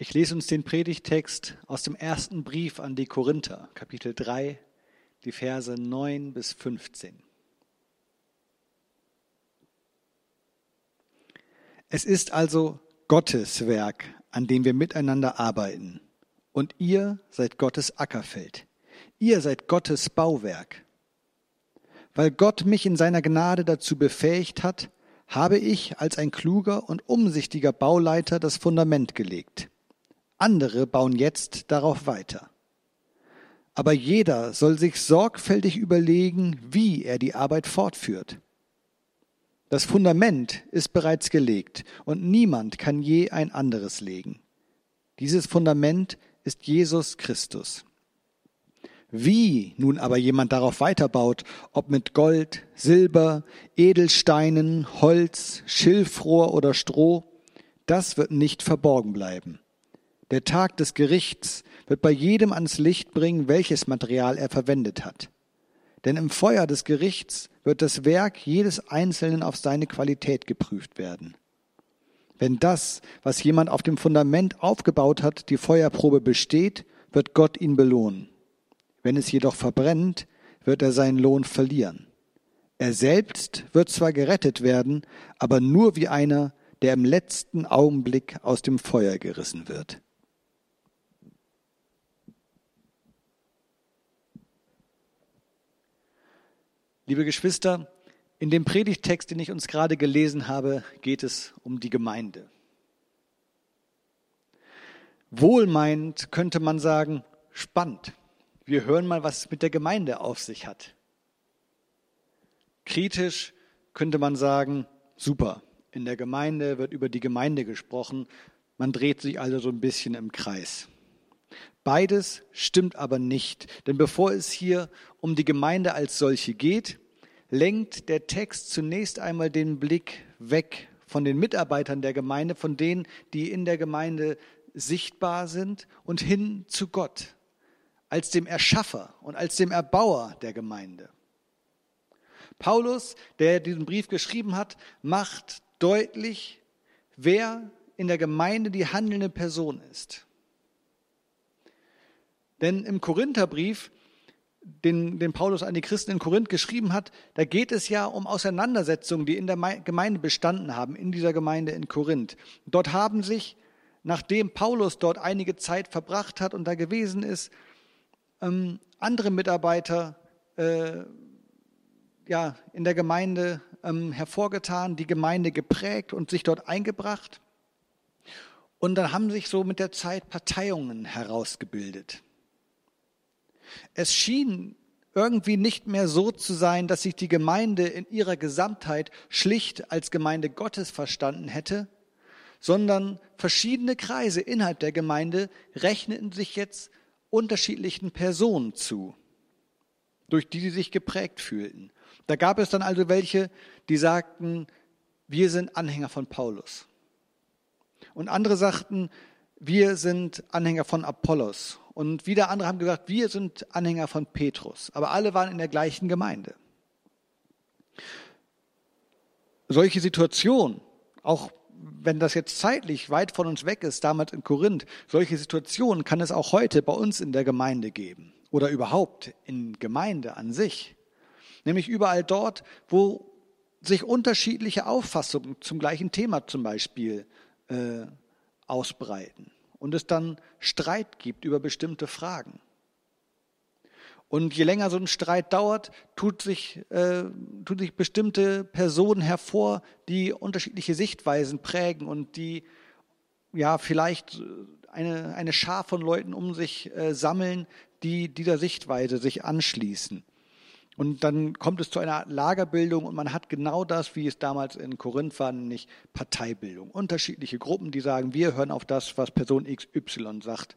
Ich lese uns den Predigtext aus dem ersten Brief an die Korinther, Kapitel 3, die Verse 9 bis 15. Es ist also Gottes Werk, an dem wir miteinander arbeiten. Und ihr seid Gottes Ackerfeld. Ihr seid Gottes Bauwerk. Weil Gott mich in seiner Gnade dazu befähigt hat, habe ich als ein kluger und umsichtiger Bauleiter das Fundament gelegt. Andere bauen jetzt darauf weiter. Aber jeder soll sich sorgfältig überlegen, wie er die Arbeit fortführt. Das Fundament ist bereits gelegt und niemand kann je ein anderes legen. Dieses Fundament ist Jesus Christus. Wie nun aber jemand darauf weiterbaut, ob mit Gold, Silber, Edelsteinen, Holz, Schilfrohr oder Stroh, das wird nicht verborgen bleiben. Der Tag des Gerichts wird bei jedem ans Licht bringen, welches Material er verwendet hat. Denn im Feuer des Gerichts wird das Werk jedes Einzelnen auf seine Qualität geprüft werden. Wenn das, was jemand auf dem Fundament aufgebaut hat, die Feuerprobe besteht, wird Gott ihn belohnen. Wenn es jedoch verbrennt, wird er seinen Lohn verlieren. Er selbst wird zwar gerettet werden, aber nur wie einer, der im letzten Augenblick aus dem Feuer gerissen wird. Liebe Geschwister, in dem Predigtext, den ich uns gerade gelesen habe, geht es um die Gemeinde. Wohlmeinend könnte man sagen, spannend wir hören mal, was es mit der Gemeinde auf sich hat. Kritisch könnte man sagen, super, in der Gemeinde wird über die Gemeinde gesprochen, man dreht sich also so ein bisschen im Kreis. Beides stimmt aber nicht, denn bevor es hier um die Gemeinde als solche geht, lenkt der Text zunächst einmal den Blick weg von den Mitarbeitern der Gemeinde, von denen, die in der Gemeinde sichtbar sind, und hin zu Gott als dem Erschaffer und als dem Erbauer der Gemeinde. Paulus, der diesen Brief geschrieben hat, macht deutlich, wer in der Gemeinde die handelnde Person ist. Denn im Korintherbrief, den, den Paulus an die Christen in Korinth geschrieben hat, da geht es ja um Auseinandersetzungen, die in der Gemeinde bestanden haben, in dieser Gemeinde in Korinth. Dort haben sich, nachdem Paulus dort einige Zeit verbracht hat und da gewesen ist, ähm, andere Mitarbeiter äh, ja, in der Gemeinde ähm, hervorgetan, die Gemeinde geprägt und sich dort eingebracht. Und dann haben sich so mit der Zeit Parteiungen herausgebildet. Es schien irgendwie nicht mehr so zu sein, dass sich die Gemeinde in ihrer Gesamtheit schlicht als Gemeinde Gottes verstanden hätte, sondern verschiedene Kreise innerhalb der Gemeinde rechneten sich jetzt unterschiedlichen Personen zu, durch die sie sich geprägt fühlten. Da gab es dann also welche, die sagten, wir sind Anhänger von Paulus. Und andere sagten, wir sind Anhänger von Apollos. Und wieder andere haben gesagt, wir sind Anhänger von Petrus. Aber alle waren in der gleichen Gemeinde. Solche Situationen, auch wenn das jetzt zeitlich weit von uns weg ist, damals in Korinth, solche Situationen kann es auch heute bei uns in der Gemeinde geben oder überhaupt in Gemeinde an sich. Nämlich überall dort, wo sich unterschiedliche Auffassungen zum gleichen Thema zum Beispiel äh, ausbreiten und es dann Streit gibt über bestimmte Fragen. Und je länger so ein Streit dauert, tut sich, äh, tut sich bestimmte Personen hervor, die unterschiedliche Sichtweisen prägen und die ja vielleicht eine, eine Schar von Leuten um sich äh, sammeln, die dieser Sichtweise sich anschließen. Und dann kommt es zu einer Lagerbildung und man hat genau das, wie es damals in Korinth war, nämlich Parteibildung. Unterschiedliche Gruppen, die sagen, wir hören auf das, was Person XY sagt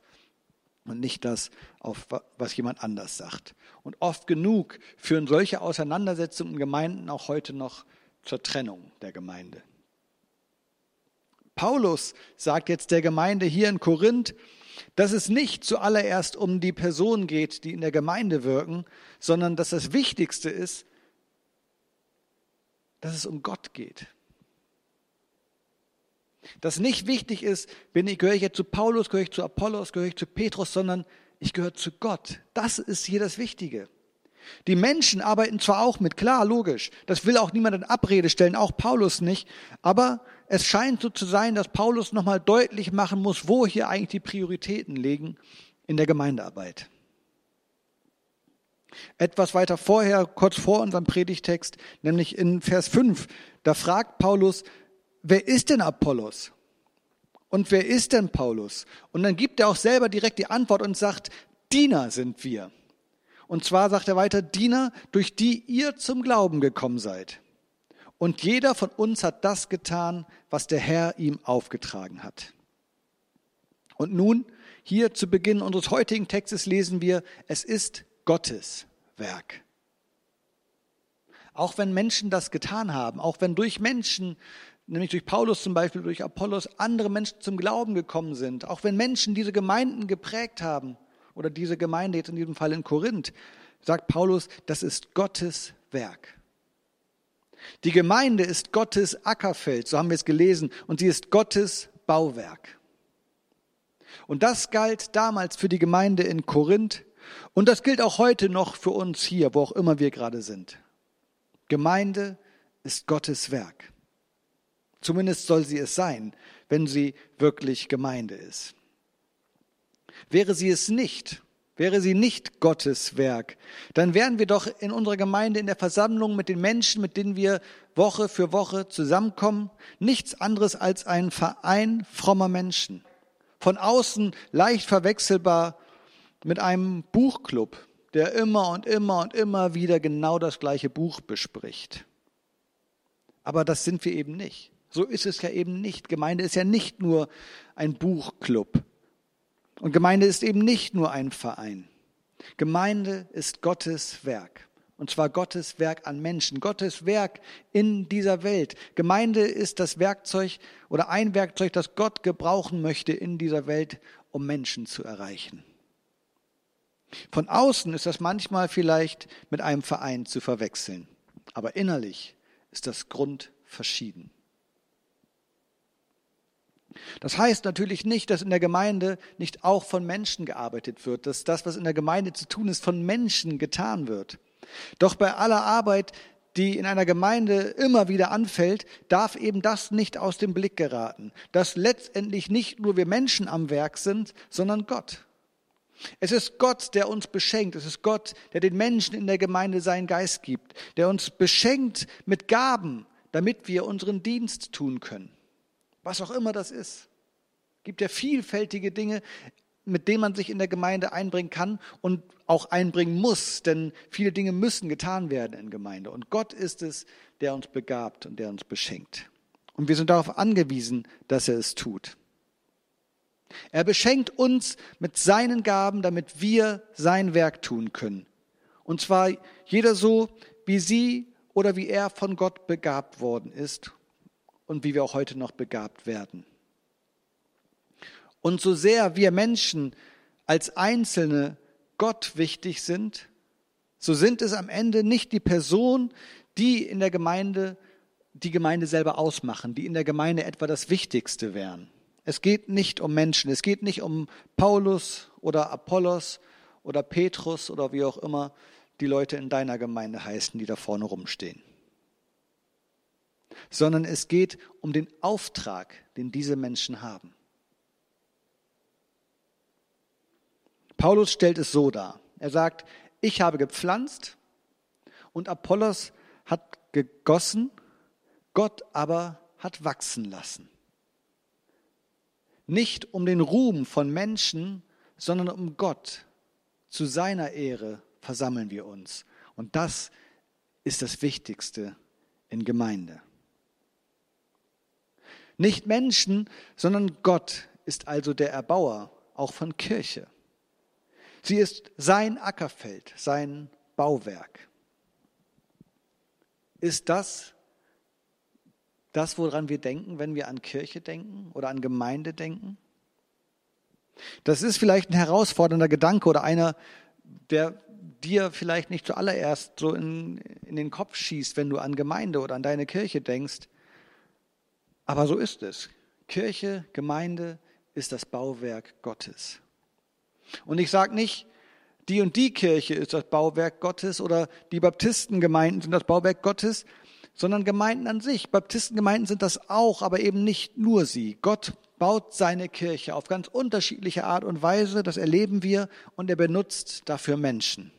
und nicht das, auf was jemand anders sagt. Und oft genug führen solche Auseinandersetzungen in Gemeinden auch heute noch zur Trennung der Gemeinde. Paulus sagt jetzt der Gemeinde hier in Korinth, dass es nicht zuallererst um die Personen geht, die in der Gemeinde wirken, sondern dass das Wichtigste ist, dass es um Gott geht. Dass nicht wichtig ist, bin ich, gehöre ich jetzt zu Paulus, gehöre ich zu Apollos, gehöre ich zu Petrus, sondern ich gehöre zu Gott. Das ist hier das Wichtige. Die Menschen arbeiten zwar auch mit, klar, logisch, das will auch niemand in Abrede stellen, auch Paulus nicht, aber es scheint so zu sein, dass Paulus nochmal deutlich machen muss, wo hier eigentlich die Prioritäten liegen in der Gemeindearbeit. Etwas weiter vorher, kurz vor unserem Predigtext, nämlich in Vers 5, da fragt Paulus, wer ist denn Apollos? Und wer ist denn Paulus? Und dann gibt er auch selber direkt die Antwort und sagt, Diener sind wir. Und zwar sagt er weiter, Diener, durch die ihr zum Glauben gekommen seid. Und jeder von uns hat das getan, was der Herr ihm aufgetragen hat. Und nun, hier zu Beginn unseres heutigen Textes lesen wir, es ist Gottes Werk. Auch wenn Menschen das getan haben, auch wenn durch Menschen, nämlich durch Paulus zum Beispiel, durch Apollos, andere Menschen zum Glauben gekommen sind, auch wenn Menschen diese Gemeinden geprägt haben, oder diese Gemeinde jetzt in diesem Fall in Korinth, sagt Paulus, das ist Gottes Werk. Die Gemeinde ist Gottes Ackerfeld, so haben wir es gelesen, und sie ist Gottes Bauwerk. Und das galt damals für die Gemeinde in Korinth und das gilt auch heute noch für uns hier, wo auch immer wir gerade sind. Gemeinde ist Gottes Werk. Zumindest soll sie es sein, wenn sie wirklich Gemeinde ist. Wäre sie es nicht, wäre sie nicht Gottes Werk, dann wären wir doch in unserer Gemeinde in der Versammlung mit den Menschen, mit denen wir Woche für Woche zusammenkommen, nichts anderes als ein Verein frommer Menschen. Von außen leicht verwechselbar mit einem Buchclub, der immer und immer und immer wieder genau das gleiche Buch bespricht. Aber das sind wir eben nicht. So ist es ja eben nicht. Gemeinde ist ja nicht nur ein Buchclub. Und Gemeinde ist eben nicht nur ein Verein. Gemeinde ist Gottes Werk. Und zwar Gottes Werk an Menschen, Gottes Werk in dieser Welt. Gemeinde ist das Werkzeug oder ein Werkzeug, das Gott gebrauchen möchte in dieser Welt, um Menschen zu erreichen. Von außen ist das manchmal vielleicht mit einem Verein zu verwechseln, aber innerlich ist das grundverschieden. Das heißt natürlich nicht, dass in der Gemeinde nicht auch von Menschen gearbeitet wird, dass das, was in der Gemeinde zu tun ist, von Menschen getan wird. Doch bei aller Arbeit, die in einer Gemeinde immer wieder anfällt, darf eben das nicht aus dem Blick geraten, dass letztendlich nicht nur wir Menschen am Werk sind, sondern Gott. Es ist Gott, der uns beschenkt. Es ist Gott, der den Menschen in der Gemeinde seinen Geist gibt, der uns beschenkt mit Gaben, damit wir unseren Dienst tun können was auch immer das ist. Gibt ja vielfältige Dinge, mit denen man sich in der Gemeinde einbringen kann und auch einbringen muss, denn viele Dinge müssen getan werden in Gemeinde. Und Gott ist es, der uns begabt und der uns beschenkt. Und wir sind darauf angewiesen, dass er es tut. Er beschenkt uns mit seinen Gaben, damit wir sein Werk tun können. Und zwar jeder so, wie sie oder wie er von Gott begabt worden ist und wie wir auch heute noch begabt werden. Und so sehr wir Menschen als Einzelne Gott wichtig sind, so sind es am Ende nicht die Personen, die in der Gemeinde die Gemeinde selber ausmachen, die in der Gemeinde etwa das Wichtigste wären. Es geht nicht um Menschen, es geht nicht um Paulus oder Apollos oder Petrus oder wie auch immer die Leute in deiner Gemeinde heißen, die da vorne rumstehen sondern es geht um den Auftrag, den diese Menschen haben. Paulus stellt es so dar. Er sagt, ich habe gepflanzt und Apollos hat gegossen, Gott aber hat wachsen lassen. Nicht um den Ruhm von Menschen, sondern um Gott. Zu seiner Ehre versammeln wir uns. Und das ist das Wichtigste in Gemeinde. Nicht Menschen, sondern Gott ist also der Erbauer, auch von Kirche. Sie ist sein Ackerfeld, sein Bauwerk. Ist das das, woran wir denken, wenn wir an Kirche denken oder an Gemeinde denken? Das ist vielleicht ein herausfordernder Gedanke oder einer, der dir vielleicht nicht zuallererst so in, in den Kopf schießt, wenn du an Gemeinde oder an deine Kirche denkst. Aber so ist es. Kirche, Gemeinde ist das Bauwerk Gottes. Und ich sage nicht, die und die Kirche ist das Bauwerk Gottes oder die Baptistengemeinden sind das Bauwerk Gottes, sondern Gemeinden an sich. Baptistengemeinden sind das auch, aber eben nicht nur sie. Gott baut seine Kirche auf ganz unterschiedliche Art und Weise, das erleben wir, und er benutzt dafür Menschen.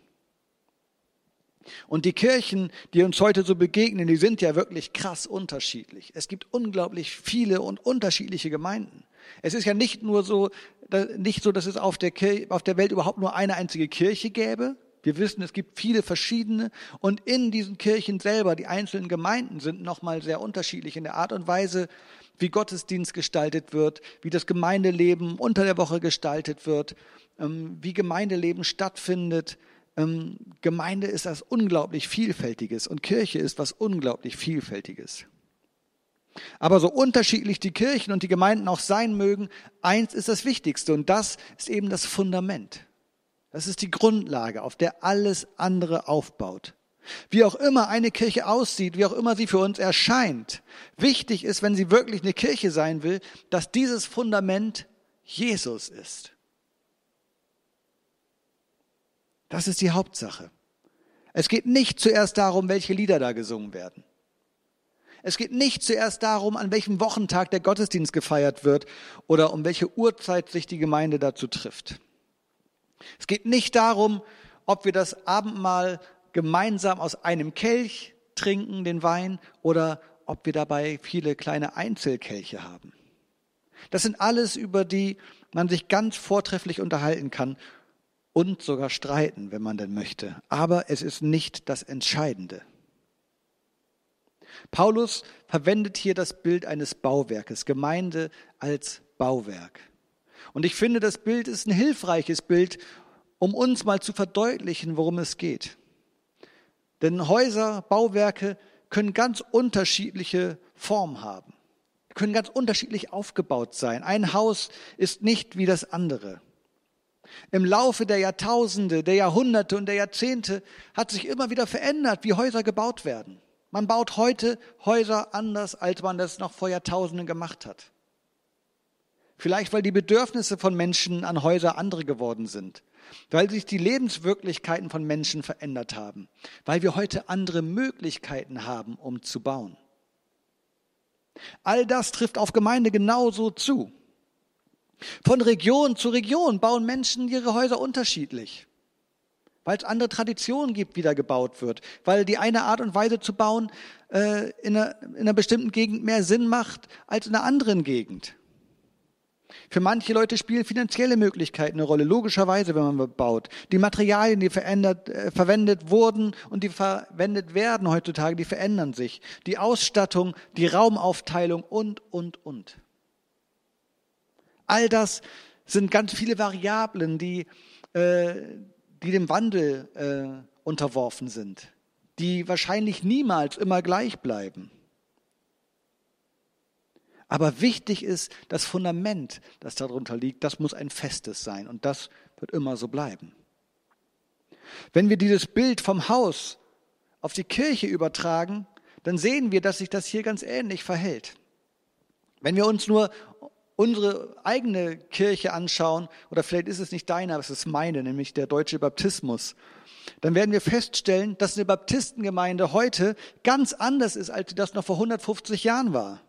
Und die Kirchen, die uns heute so begegnen, die sind ja wirklich krass unterschiedlich. Es gibt unglaublich viele und unterschiedliche Gemeinden. Es ist ja nicht nur so, nicht so, dass es auf der, Kirche, auf der Welt überhaupt nur eine einzige Kirche gäbe, wir wissen, es gibt viele verschiedene und in diesen Kirchen selber, die einzelnen Gemeinden sind nochmal sehr unterschiedlich in der Art und Weise, wie Gottesdienst gestaltet wird, wie das Gemeindeleben unter der Woche gestaltet wird, ähm, wie Gemeindeleben stattfindet. Ähm, Gemeinde ist was unglaublich Vielfältiges und Kirche ist was unglaublich Vielfältiges. Aber so unterschiedlich die Kirchen und die Gemeinden auch sein mögen, eins ist das Wichtigste und das ist eben das Fundament. Das ist die Grundlage, auf der alles andere aufbaut. Wie auch immer eine Kirche aussieht, wie auch immer sie für uns erscheint, wichtig ist, wenn sie wirklich eine Kirche sein will, dass dieses Fundament Jesus ist. Das ist die Hauptsache. Es geht nicht zuerst darum, welche Lieder da gesungen werden. Es geht nicht zuerst darum, an welchem Wochentag der Gottesdienst gefeiert wird oder um welche Uhrzeit sich die Gemeinde dazu trifft. Es geht nicht darum, ob wir das Abendmahl gemeinsam aus einem Kelch trinken, den Wein, oder ob wir dabei viele kleine Einzelkelche haben. Das sind alles, über die man sich ganz vortrefflich unterhalten kann und sogar streiten, wenn man denn möchte. Aber es ist nicht das Entscheidende. Paulus verwendet hier das Bild eines Bauwerkes, Gemeinde als Bauwerk. Und ich finde, das Bild ist ein hilfreiches Bild, um uns mal zu verdeutlichen, worum es geht. Denn Häuser, Bauwerke können ganz unterschiedliche Formen haben, können ganz unterschiedlich aufgebaut sein. Ein Haus ist nicht wie das andere. Im Laufe der Jahrtausende, der Jahrhunderte und der Jahrzehnte hat sich immer wieder verändert, wie Häuser gebaut werden. Man baut heute Häuser anders, als man das noch vor Jahrtausenden gemacht hat. Vielleicht weil die Bedürfnisse von Menschen an Häuser andere geworden sind, weil sich die Lebenswirklichkeiten von Menschen verändert haben, weil wir heute andere Möglichkeiten haben, um zu bauen. All das trifft auf Gemeinde genauso zu. Von Region zu Region bauen Menschen ihre Häuser unterschiedlich, weil es andere Traditionen gibt, wie da gebaut wird, weil die eine Art und Weise zu bauen äh, in, einer, in einer bestimmten Gegend mehr Sinn macht als in einer anderen Gegend. Für manche Leute spielen finanzielle Möglichkeiten eine Rolle, logischerweise, wenn man baut. Die Materialien, die verändert, äh, verwendet wurden und die verwendet werden heutzutage, die verändern sich. Die Ausstattung, die Raumaufteilung und, und, und. All das sind ganz viele Variablen, die, äh, die dem Wandel äh, unterworfen sind, die wahrscheinlich niemals immer gleich bleiben. Aber wichtig ist, das Fundament, das darunter liegt, das muss ein festes sein und das wird immer so bleiben. Wenn wir dieses Bild vom Haus auf die Kirche übertragen, dann sehen wir, dass sich das hier ganz ähnlich verhält. Wenn wir uns nur unsere eigene Kirche anschauen, oder vielleicht ist es nicht deine, aber es ist meine, nämlich der deutsche Baptismus, dann werden wir feststellen, dass eine Baptistengemeinde heute ganz anders ist, als das noch vor 150 Jahren war.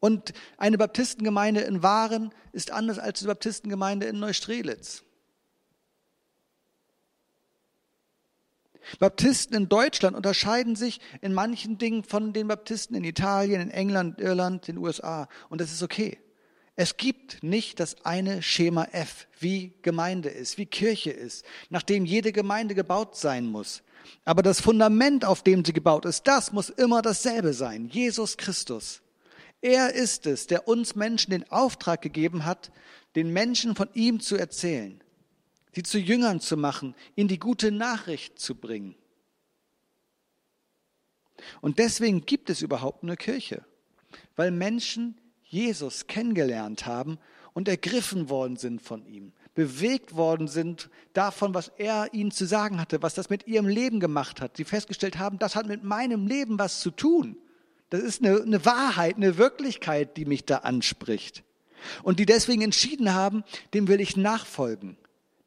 Und eine Baptistengemeinde in Waren ist anders als die Baptistengemeinde in Neustrelitz. Baptisten in Deutschland unterscheiden sich in manchen Dingen von den Baptisten in Italien, in England, Irland, den USA. Und das ist okay. Es gibt nicht das eine Schema F, wie Gemeinde ist, wie Kirche ist, nach dem jede Gemeinde gebaut sein muss. Aber das Fundament, auf dem sie gebaut ist, das muss immer dasselbe sein. Jesus Christus. Er ist es, der uns Menschen den Auftrag gegeben hat, den Menschen von ihm zu erzählen, sie zu Jüngern zu machen, ihnen die gute Nachricht zu bringen. Und deswegen gibt es überhaupt eine Kirche, weil Menschen Jesus kennengelernt haben und ergriffen worden sind von ihm, bewegt worden sind davon, was er ihnen zu sagen hatte, was das mit ihrem Leben gemacht hat. Sie festgestellt haben, das hat mit meinem Leben was zu tun. Das ist eine, eine Wahrheit, eine Wirklichkeit, die mich da anspricht. Und die deswegen entschieden haben, dem will ich nachfolgen.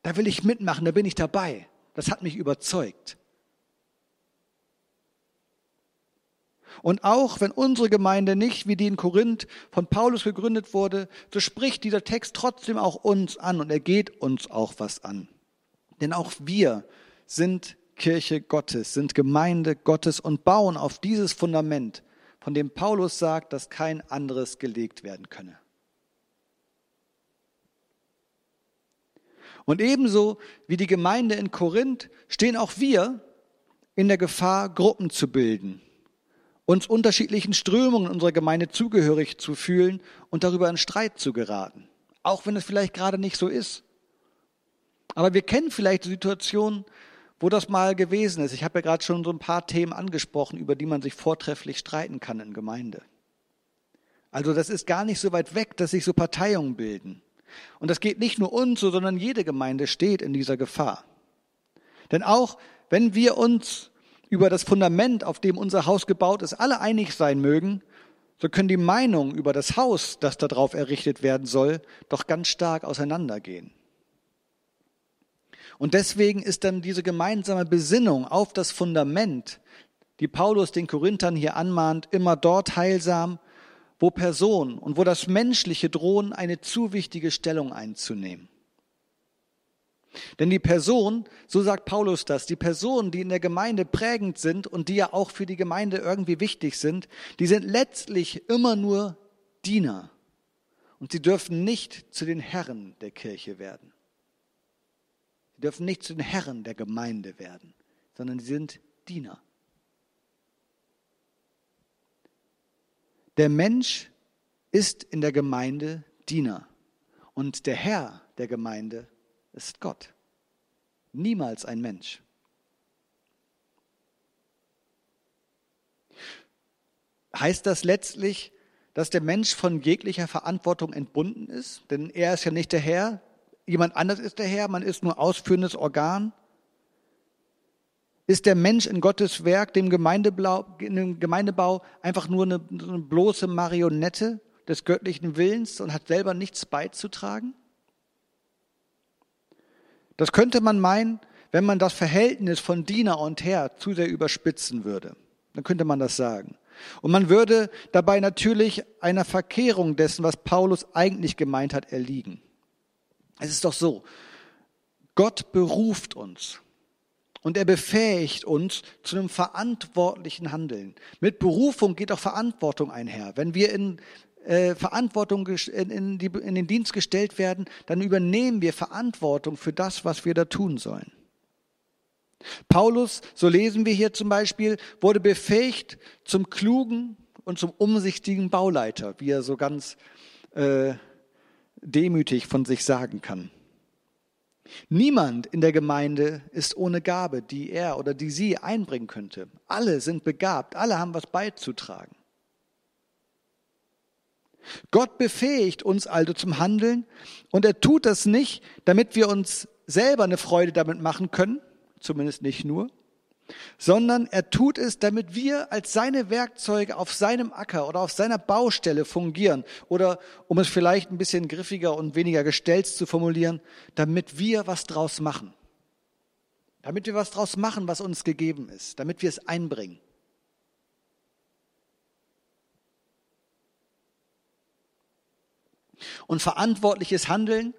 Da will ich mitmachen, da bin ich dabei. Das hat mich überzeugt. Und auch wenn unsere Gemeinde nicht wie die in Korinth von Paulus gegründet wurde, so spricht dieser Text trotzdem auch uns an und er geht uns auch was an. Denn auch wir sind Kirche Gottes, sind Gemeinde Gottes und bauen auf dieses Fundament, von dem Paulus sagt, dass kein anderes gelegt werden könne. Und ebenso wie die Gemeinde in Korinth stehen auch wir in der Gefahr, Gruppen zu bilden, uns unterschiedlichen Strömungen unserer Gemeinde zugehörig zu fühlen und darüber in Streit zu geraten. Auch wenn es vielleicht gerade nicht so ist. Aber wir kennen vielleicht Situationen, wo das mal gewesen ist. Ich habe ja gerade schon so ein paar Themen angesprochen, über die man sich vortrefflich streiten kann in Gemeinde. Also das ist gar nicht so weit weg, dass sich so Parteiungen bilden. Und das geht nicht nur uns so, sondern jede Gemeinde steht in dieser Gefahr. Denn auch wenn wir uns über das Fundament, auf dem unser Haus gebaut ist, alle einig sein mögen, so können die Meinungen über das Haus, das darauf errichtet werden soll, doch ganz stark auseinandergehen. Und deswegen ist dann diese gemeinsame Besinnung auf das Fundament, die Paulus den Korinthern hier anmahnt, immer dort heilsam, wo Personen und wo das Menschliche drohen, eine zu wichtige Stellung einzunehmen. Denn die Person, so sagt Paulus das, die Personen, die in der Gemeinde prägend sind und die ja auch für die Gemeinde irgendwie wichtig sind, die sind letztlich immer nur Diener. Und sie dürfen nicht zu den Herren der Kirche werden. Sie dürfen nicht zu den Herren der Gemeinde werden, sondern sie sind Diener. Der Mensch ist in der Gemeinde Diener und der Herr der Gemeinde ist Gott. Niemals ein Mensch. Heißt das letztlich, dass der Mensch von jeglicher Verantwortung entbunden ist? Denn er ist ja nicht der Herr, jemand anders ist der Herr, man ist nur ausführendes Organ. Ist der Mensch in Gottes Werk, dem, dem Gemeindebau, einfach nur eine, eine bloße Marionette des göttlichen Willens und hat selber nichts beizutragen? Das könnte man meinen, wenn man das Verhältnis von Diener und Herr zu sehr überspitzen würde. Dann könnte man das sagen. Und man würde dabei natürlich einer Verkehrung dessen, was Paulus eigentlich gemeint hat, erliegen. Es ist doch so, Gott beruft uns. Und er befähigt uns zu einem verantwortlichen Handeln. Mit Berufung geht auch Verantwortung einher. Wenn wir in äh, Verantwortung in, in, die, in den Dienst gestellt werden, dann übernehmen wir Verantwortung für das, was wir da tun sollen. Paulus, so lesen wir hier zum Beispiel, wurde befähigt zum klugen und zum umsichtigen Bauleiter, wie er so ganz äh, demütig von sich sagen kann. Niemand in der Gemeinde ist ohne Gabe, die er oder die sie einbringen könnte. Alle sind begabt, alle haben was beizutragen. Gott befähigt uns also zum Handeln und er tut das nicht, damit wir uns selber eine Freude damit machen können, zumindest nicht nur, sondern er tut es, damit wir als seine Werkzeuge auf seinem Acker oder auf seiner Baustelle fungieren oder, um es vielleicht ein bisschen griffiger und weniger gestelzt zu formulieren, damit wir was draus machen. Damit wir was draus machen, was uns gegeben ist, damit wir es einbringen. Und verantwortliches Handeln,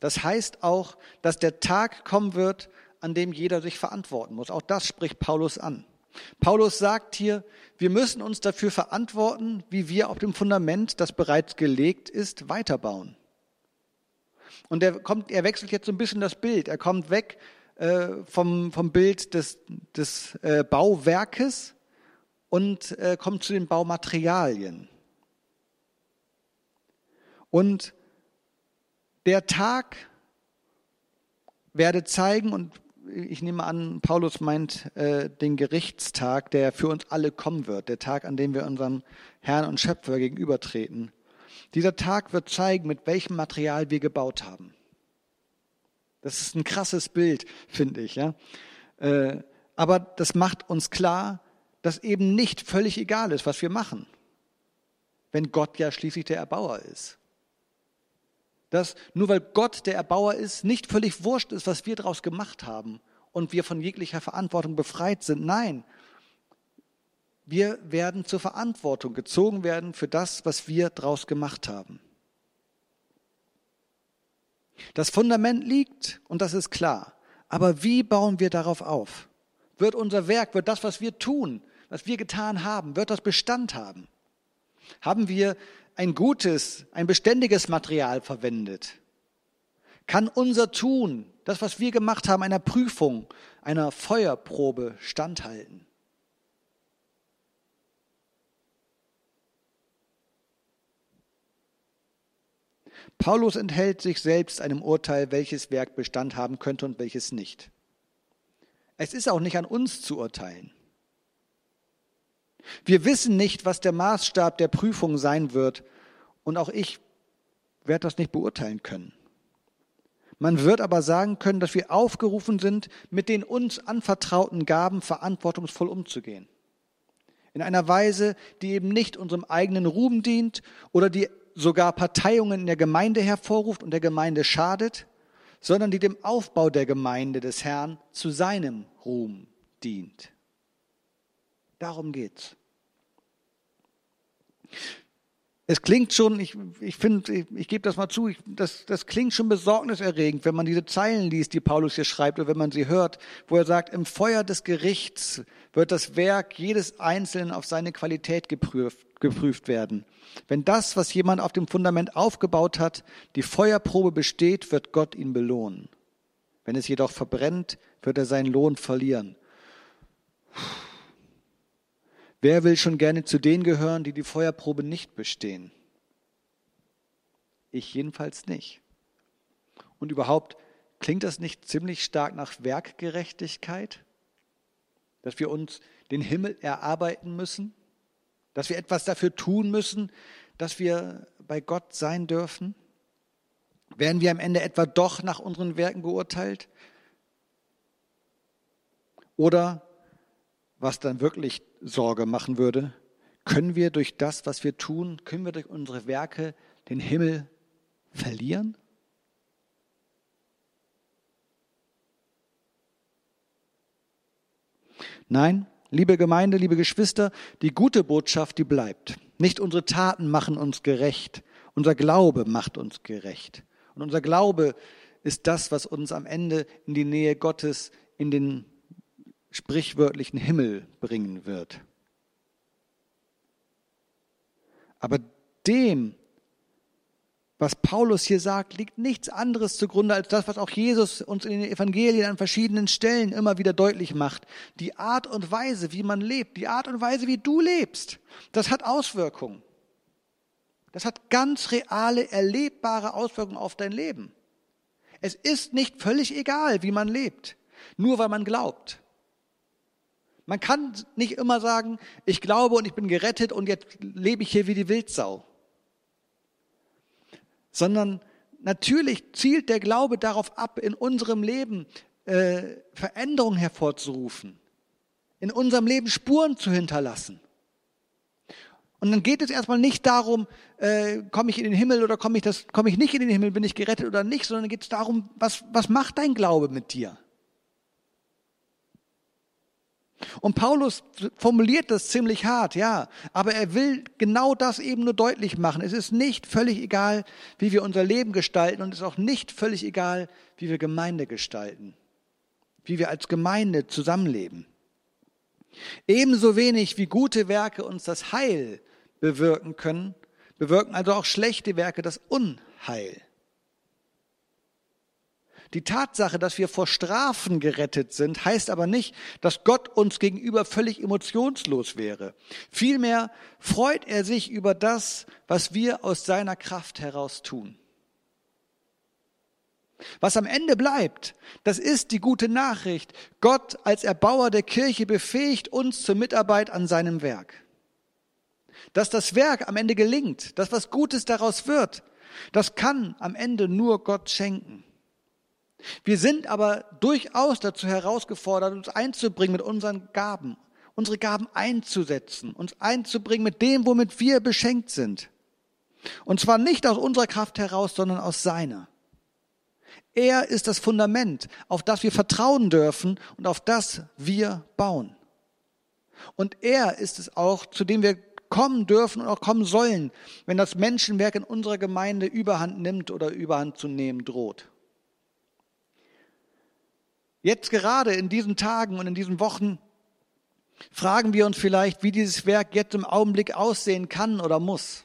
das heißt auch, dass der Tag kommen wird, an dem jeder sich verantworten muss. Auch das spricht Paulus an. Paulus sagt hier, wir müssen uns dafür verantworten, wie wir auf dem Fundament, das bereits gelegt ist, weiterbauen. Und er kommt, er wechselt jetzt so ein bisschen das Bild. Er kommt weg äh, vom, vom Bild des, des äh, Bauwerkes und äh, kommt zu den Baumaterialien. Und der Tag werde zeigen, und ich nehme an, Paulus meint äh, den Gerichtstag, der für uns alle kommen wird, der Tag, an dem wir unserem Herrn und Schöpfer gegenübertreten. Dieser Tag wird zeigen, mit welchem Material wir gebaut haben. Das ist ein krasses Bild, finde ich. Ja? Äh, aber das macht uns klar, das eben nicht völlig egal ist, was wir machen, wenn Gott ja schließlich der Erbauer ist. Dass nur weil Gott der Erbauer ist, nicht völlig wurscht ist, was wir daraus gemacht haben und wir von jeglicher Verantwortung befreit sind. Nein, wir werden zur Verantwortung gezogen werden für das, was wir daraus gemacht haben. Das Fundament liegt und das ist klar. Aber wie bauen wir darauf auf? Wird unser Werk, wird das, was wir tun, was wir getan haben, wird das Bestand haben? Haben wir ein gutes, ein beständiges Material verwendet? Kann unser Tun, das, was wir gemacht haben, einer Prüfung, einer Feuerprobe standhalten? Paulus enthält sich selbst einem Urteil, welches Werk Bestand haben könnte und welches nicht. Es ist auch nicht an uns zu urteilen. Wir wissen nicht, was der Maßstab der Prüfung sein wird, und auch ich werde das nicht beurteilen können. Man wird aber sagen können, dass wir aufgerufen sind, mit den uns anvertrauten Gaben verantwortungsvoll umzugehen. In einer Weise, die eben nicht unserem eigenen Ruhm dient oder die sogar Parteiungen in der Gemeinde hervorruft und der Gemeinde schadet, sondern die dem Aufbau der Gemeinde des Herrn zu seinem Ruhm dient. Darum geht's. Es klingt schon, ich, ich finde, ich, ich gebe das mal zu, ich, das, das klingt schon besorgniserregend, wenn man diese Zeilen liest, die Paulus hier schreibt, oder wenn man sie hört, wo er sagt, im Feuer des Gerichts wird das Werk jedes Einzelnen auf seine Qualität geprüft, geprüft werden. Wenn das, was jemand auf dem Fundament aufgebaut hat, die Feuerprobe besteht, wird Gott ihn belohnen. Wenn es jedoch verbrennt, wird er seinen Lohn verlieren. Wer will schon gerne zu denen gehören, die die Feuerprobe nicht bestehen? Ich jedenfalls nicht. Und überhaupt, klingt das nicht ziemlich stark nach Werkgerechtigkeit? Dass wir uns den Himmel erarbeiten müssen? Dass wir etwas dafür tun müssen, dass wir bei Gott sein dürfen? Werden wir am Ende etwa doch nach unseren Werken beurteilt? Oder was dann wirklich Sorge machen würde, können wir durch das, was wir tun, können wir durch unsere Werke den Himmel verlieren? Nein, liebe Gemeinde, liebe Geschwister, die gute Botschaft, die bleibt. Nicht unsere Taten machen uns gerecht, unser Glaube macht uns gerecht. Und unser Glaube ist das, was uns am Ende in die Nähe Gottes, in den sprichwörtlichen Himmel bringen wird. Aber dem, was Paulus hier sagt, liegt nichts anderes zugrunde als das, was auch Jesus uns in den Evangelien an verschiedenen Stellen immer wieder deutlich macht. Die Art und Weise, wie man lebt, die Art und Weise, wie du lebst, das hat Auswirkungen. Das hat ganz reale, erlebbare Auswirkungen auf dein Leben. Es ist nicht völlig egal, wie man lebt, nur weil man glaubt. Man kann nicht immer sagen, ich glaube und ich bin gerettet und jetzt lebe ich hier wie die Wildsau. Sondern natürlich zielt der Glaube darauf ab, in unserem Leben äh, Veränderungen hervorzurufen, in unserem Leben Spuren zu hinterlassen. Und dann geht es erstmal nicht darum, äh, komme ich in den Himmel oder komme ich, komm ich nicht in den Himmel, bin ich gerettet oder nicht, sondern geht es darum, was, was macht dein Glaube mit dir? Und Paulus formuliert das ziemlich hart, ja, aber er will genau das eben nur deutlich machen. Es ist nicht völlig egal, wie wir unser Leben gestalten und es ist auch nicht völlig egal, wie wir Gemeinde gestalten, wie wir als Gemeinde zusammenleben. Ebenso wenig wie gute Werke uns das Heil bewirken können, bewirken also auch schlechte Werke das Unheil. Die Tatsache, dass wir vor Strafen gerettet sind, heißt aber nicht, dass Gott uns gegenüber völlig emotionslos wäre. Vielmehr freut er sich über das, was wir aus seiner Kraft heraus tun. Was am Ende bleibt, das ist die gute Nachricht. Gott als Erbauer der Kirche befähigt uns zur Mitarbeit an seinem Werk. Dass das Werk am Ende gelingt, dass was Gutes daraus wird, das kann am Ende nur Gott schenken. Wir sind aber durchaus dazu herausgefordert, uns einzubringen mit unseren Gaben, unsere Gaben einzusetzen, uns einzubringen mit dem, womit wir beschenkt sind. Und zwar nicht aus unserer Kraft heraus, sondern aus seiner. Er ist das Fundament, auf das wir vertrauen dürfen und auf das wir bauen. Und er ist es auch, zu dem wir kommen dürfen und auch kommen sollen, wenn das Menschenwerk in unserer Gemeinde überhand nimmt oder überhand zu nehmen droht. Jetzt gerade in diesen Tagen und in diesen Wochen fragen wir uns vielleicht, wie dieses Werk jetzt im Augenblick aussehen kann oder muss.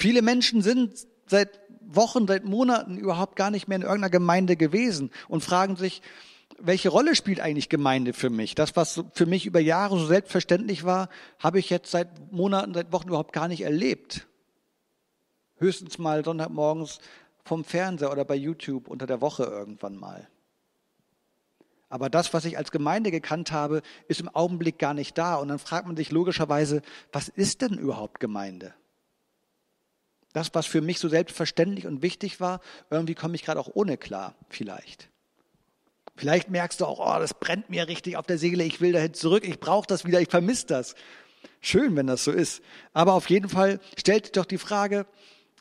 Viele Menschen sind seit Wochen, seit Monaten überhaupt gar nicht mehr in irgendeiner Gemeinde gewesen und fragen sich, welche Rolle spielt eigentlich Gemeinde für mich? Das, was für mich über Jahre so selbstverständlich war, habe ich jetzt seit Monaten, seit Wochen überhaupt gar nicht erlebt. Höchstens mal Sonntagmorgens vom Fernseher oder bei YouTube unter der Woche irgendwann mal. Aber das, was ich als Gemeinde gekannt habe, ist im Augenblick gar nicht da. Und dann fragt man sich logischerweise, was ist denn überhaupt Gemeinde? Das, was für mich so selbstverständlich und wichtig war, irgendwie komme ich gerade auch ohne klar, vielleicht. Vielleicht merkst du auch, oh, das brennt mir richtig auf der Seele, ich will dahin zurück, ich brauche das wieder, ich vermisse das. Schön, wenn das so ist. Aber auf jeden Fall stellt doch die Frage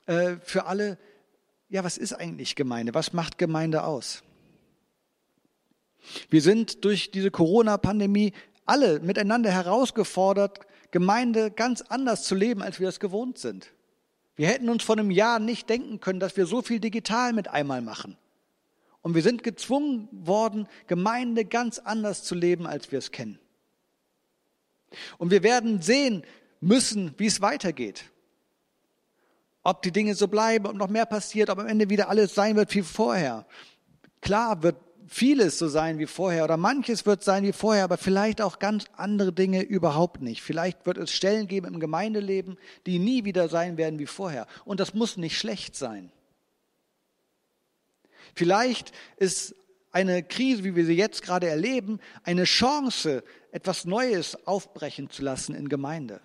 äh, für alle, ja, was ist eigentlich Gemeinde? Was macht Gemeinde aus? Wir sind durch diese Corona-Pandemie alle miteinander herausgefordert, Gemeinde ganz anders zu leben, als wir es gewohnt sind. Wir hätten uns vor einem Jahr nicht denken können, dass wir so viel digital mit einmal machen. Und wir sind gezwungen worden, Gemeinde ganz anders zu leben, als wir es kennen. Und wir werden sehen müssen, wie es weitergeht. Ob die Dinge so bleiben, ob noch mehr passiert, ob am Ende wieder alles sein wird wie vorher. Klar wird vieles so sein wie vorher oder manches wird sein wie vorher, aber vielleicht auch ganz andere Dinge überhaupt nicht. Vielleicht wird es Stellen geben im Gemeindeleben, die nie wieder sein werden wie vorher. Und das muss nicht schlecht sein. Vielleicht ist eine Krise, wie wir sie jetzt gerade erleben, eine Chance, etwas Neues aufbrechen zu lassen in Gemeinde.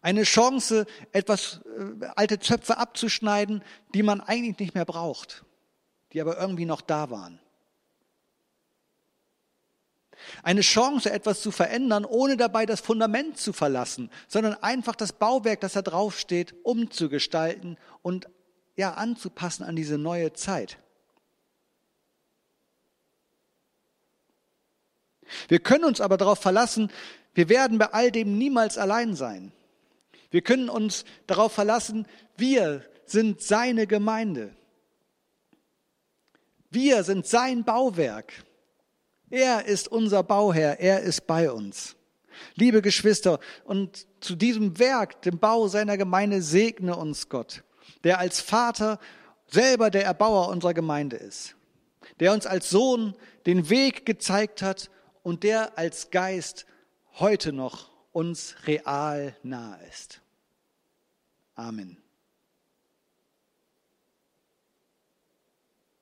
Eine Chance, etwas äh, alte Zöpfe abzuschneiden, die man eigentlich nicht mehr braucht, die aber irgendwie noch da waren. Eine Chance, etwas zu verändern, ohne dabei das Fundament zu verlassen, sondern einfach das Bauwerk, das da draufsteht, umzugestalten und ja, anzupassen an diese neue Zeit. Wir können uns aber darauf verlassen, wir werden bei all dem niemals allein sein. Wir können uns darauf verlassen, wir sind seine Gemeinde. Wir sind sein Bauwerk. Er ist unser Bauherr, er ist bei uns. Liebe Geschwister, und zu diesem Werk, dem Bau seiner Gemeinde, segne uns Gott der als Vater selber der Erbauer unserer Gemeinde ist, der uns als Sohn den Weg gezeigt hat und der als Geist heute noch uns real nahe ist. Amen.